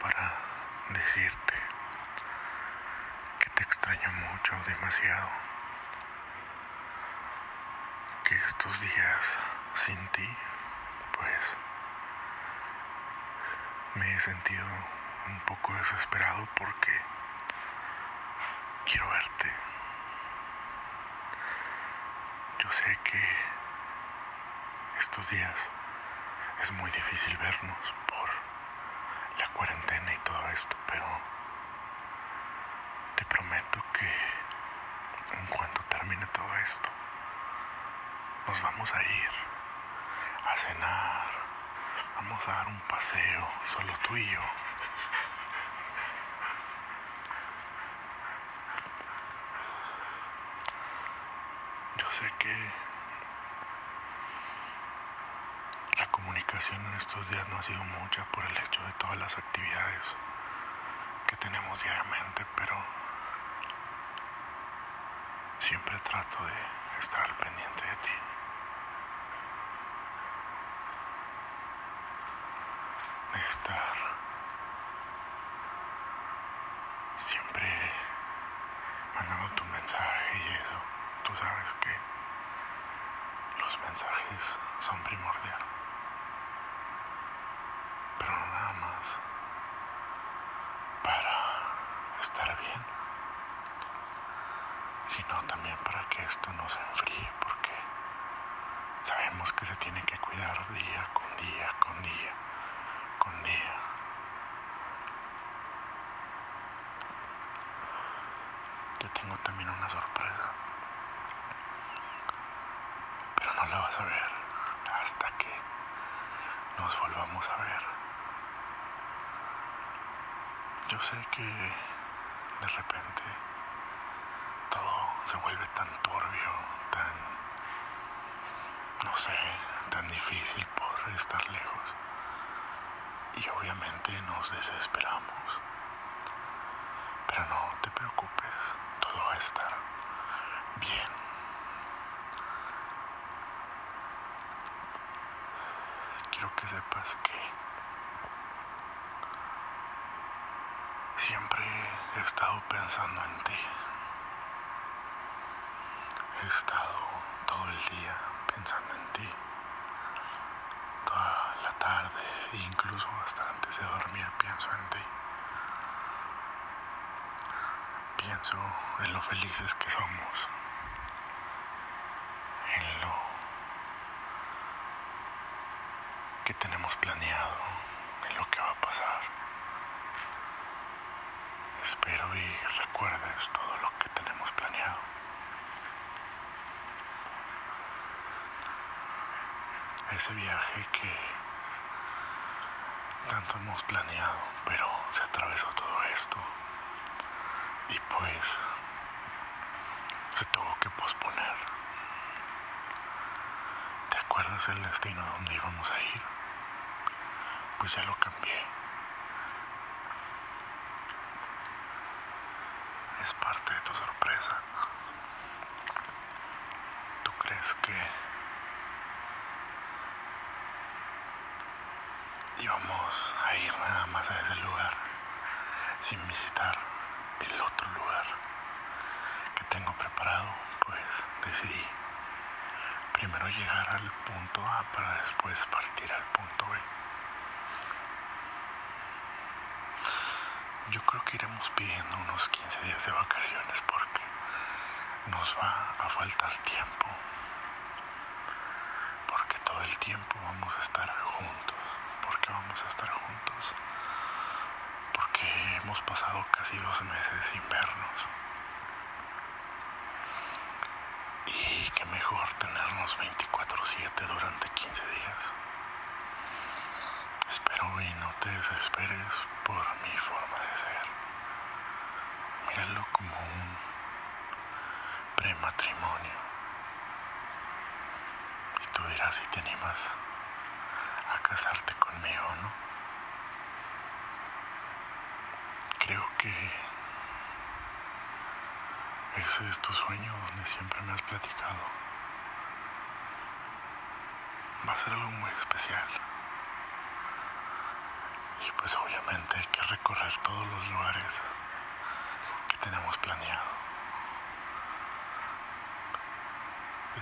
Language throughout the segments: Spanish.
para decirte que te extraño mucho, demasiado. Que estos días sin ti, pues, me he sentido un poco desesperado porque quiero verte. Yo sé que estos días es muy difícil vernos cuarentena y todo esto, pero te prometo que en cuanto termine todo esto, nos vamos a ir a cenar, vamos a dar un paseo, solo tú y. Yo sé que la en estos días no ha sido mucha por el hecho de todas las actividades que tenemos diariamente, pero siempre trato de estar al pendiente de ti. De estar siempre mandando tu mensaje y eso. Tú sabes que los mensajes son primordiales. Pero no nada más para estar bien, sino también para que esto no se enfríe, porque sabemos que se tiene que cuidar día con día, con día, con día. Te tengo también una sorpresa, pero no la vas a ver hasta que nos volvamos a ver. Yo sé que de repente todo se vuelve tan turbio, tan, no sé, tan difícil por estar lejos. Y obviamente nos desesperamos. Pero no te preocupes, todo va a estar bien. Quiero que sepas que siempre he estado pensando en ti. He estado todo el día pensando en ti. Toda la tarde incluso hasta antes de dormir pienso en ti. Pienso en lo felices que somos. En lo que tenemos planeado. En lo que va a pasar. Y recuerdes todo lo que tenemos planeado. Ese viaje que tanto hemos planeado, pero se atravesó todo esto. Y pues se tuvo que posponer. ¿Te acuerdas el destino a donde íbamos a ir? Pues ya lo cambié. Es parte de tu sorpresa. ¿Tú crees que íbamos a ir nada más a ese lugar sin visitar el otro lugar que tengo preparado? Pues decidí primero llegar al punto A para después partir al punto B. Yo creo que iremos pidiendo unos 15 días de vacaciones porque nos va a faltar tiempo. Porque todo el tiempo vamos a estar juntos. Porque vamos a estar juntos. Porque hemos pasado casi dos meses sin vernos. Y qué mejor tenernos 24/7 durante 15 días. Espero y no te desesperes por mi forma de ser. Míralo como un prematrimonio. Y tú dirás si te animas a casarte conmigo, ¿no? Creo que ese es tu sueño donde siempre me has platicado. Va a ser algo muy especial. Pues obviamente hay que recorrer todos los lugares que tenemos planeado.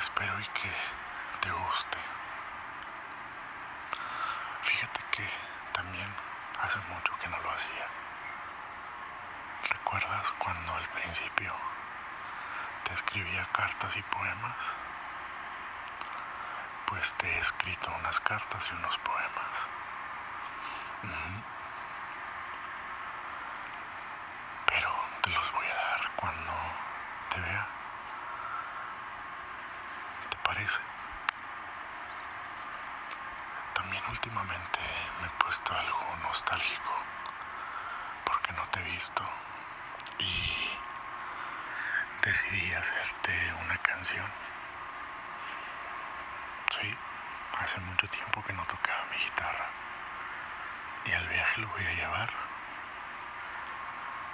Espero y que te guste. Fíjate que también hace mucho que no lo hacía. ¿Recuerdas cuando al principio te escribía cartas y poemas? Pues te he escrito unas cartas y unos poemas. Pero te los voy a dar cuando te vea. ¿Te parece? También últimamente me he puesto algo nostálgico porque no te he visto y decidí hacerte una canción. Sí, hace mucho tiempo que no tocaba mi guitarra y al viaje lo voy a llevar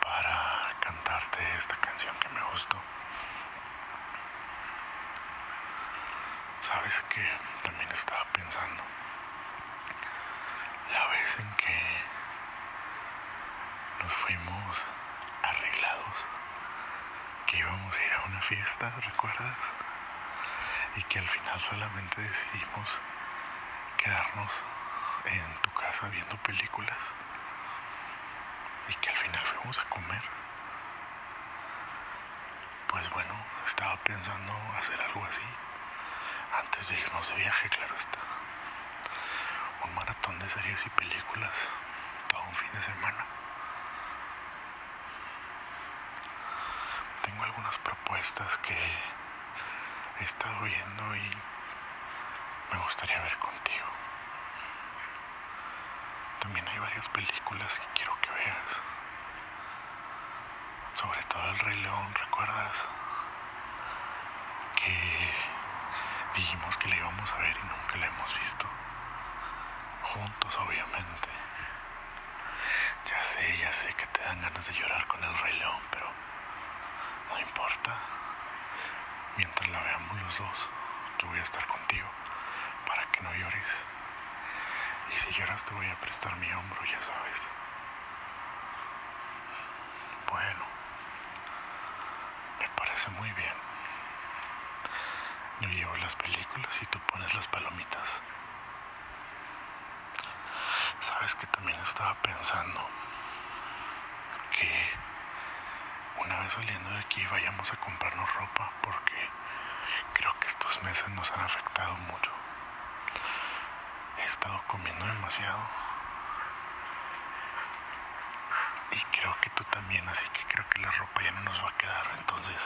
para cantarte esta canción que me gustó. Sabes que también estaba pensando la vez en que nos fuimos arreglados, que íbamos a ir a una fiesta, ¿recuerdas? Y que al final solamente decidimos quedarnos en tu casa viendo películas y que al final fuimos a comer. Pues bueno, estaba pensando hacer algo así antes de irnos de viaje, claro está. Un maratón de series y películas todo un fin de semana. Tengo algunas propuestas que he estado viendo y me gustaría ver contigo. También hay varias películas que quiero que veas. Sobre todo El Rey León, ¿recuerdas? Que dijimos que la íbamos a ver y nunca la hemos visto. Juntos, obviamente. Ya sé, ya sé que te dan ganas de llorar con El Rey León, pero no importa. Mientras la veamos los dos, yo voy a estar contigo para que no llores. Si lloras te voy a prestar mi hombro, ya sabes. Bueno, me parece muy bien. Yo llevo las películas y tú pones las palomitas. Sabes que también estaba pensando que una vez saliendo de aquí vayamos a comprarnos ropa porque creo que estos meses nos han afectado mucho. He estado comiendo demasiado. Y creo que tú también, así que creo que la ropa ya no nos va a quedar. Entonces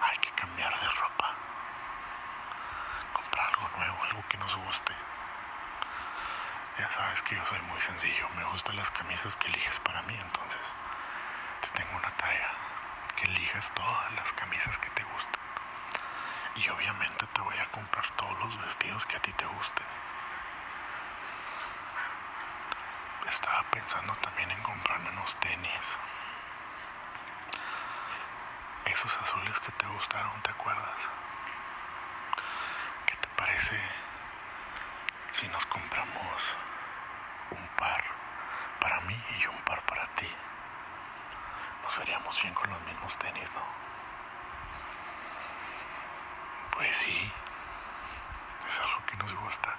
hay que cambiar de ropa. Comprar algo nuevo, algo que nos guste. Ya sabes que yo soy muy sencillo. Me gustan las camisas que eliges para mí. Entonces te tengo una tarea. Que elijas todas las camisas que te gusten. Y obviamente te voy a comprar todos los vestidos que a ti te gusten. Pensando también en comprarme unos tenis. Esos azules que te gustaron, ¿te acuerdas? ¿Qué te parece si nos compramos un par para mí y un par para ti? Nos veríamos bien con los mismos tenis, ¿no? Pues sí, es algo que nos gusta.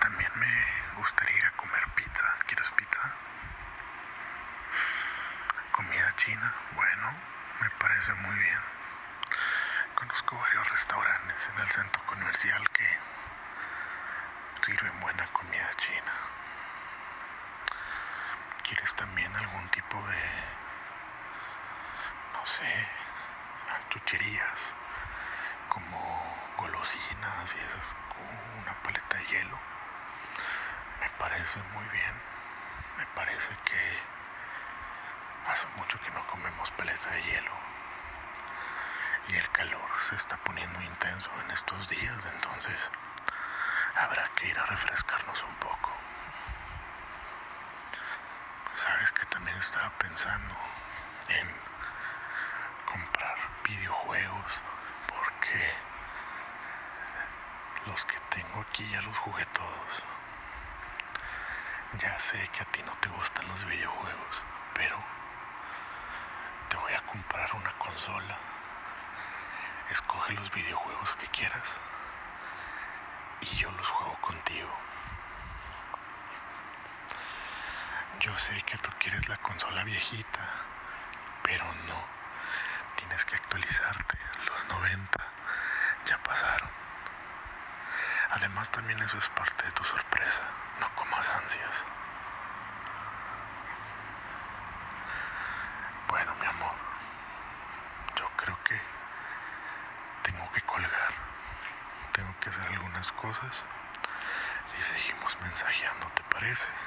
También me gustaría ir a comer pizza. ¿Quieres pizza? Bueno, me parece muy bien. Conozco varios restaurantes en el centro comercial que sirven buena comida china. ¿Quieres también algún tipo de, no sé, chucherías como golosinas y esas, como una paleta de hielo? Me parece muy bien. Me parece que hace mucho que no comemos paleta de hielo. Y el calor se está poniendo intenso en estos días, entonces habrá que ir a refrescarnos un poco. Sabes que también estaba pensando en comprar videojuegos porque los que tengo aquí ya los jugué todos. Ya sé que a ti no te gustan los videojuegos, pero te voy a comprar una consola. Escoge los videojuegos que quieras y yo los juego contigo. Yo sé que tú quieres la consola viejita, pero no. Tienes que actualizarte. Los 90 ya pasaron. Además también eso es parte de tu sorpresa. No comas ansias. Bueno, mi amor. Yo creo que tengo que colgar. Tengo hacer algunas cosas. Y seguimos mensajeando, ¿te parece?